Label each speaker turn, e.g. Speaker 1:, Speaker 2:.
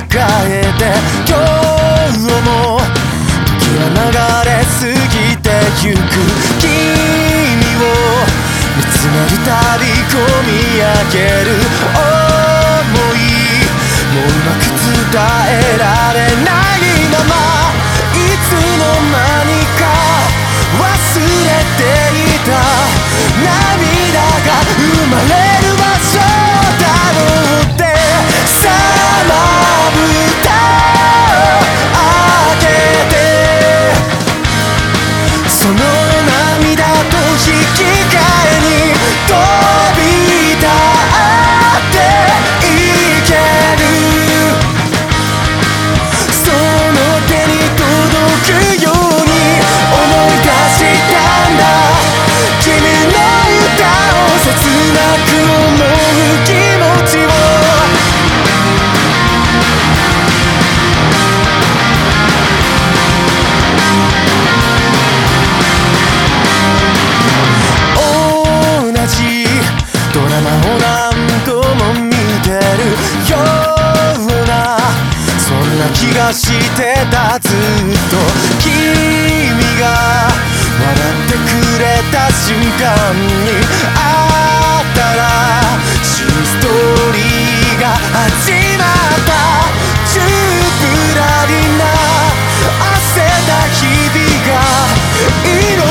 Speaker 1: えて今日も時は流れ過ぎてゆく君を見つめるたび込み上げる。その涙と引き換えにしてたずっと君が笑ってくれた瞬間にあったら新ストーリーが始まったチューブラリな汗だ日々が色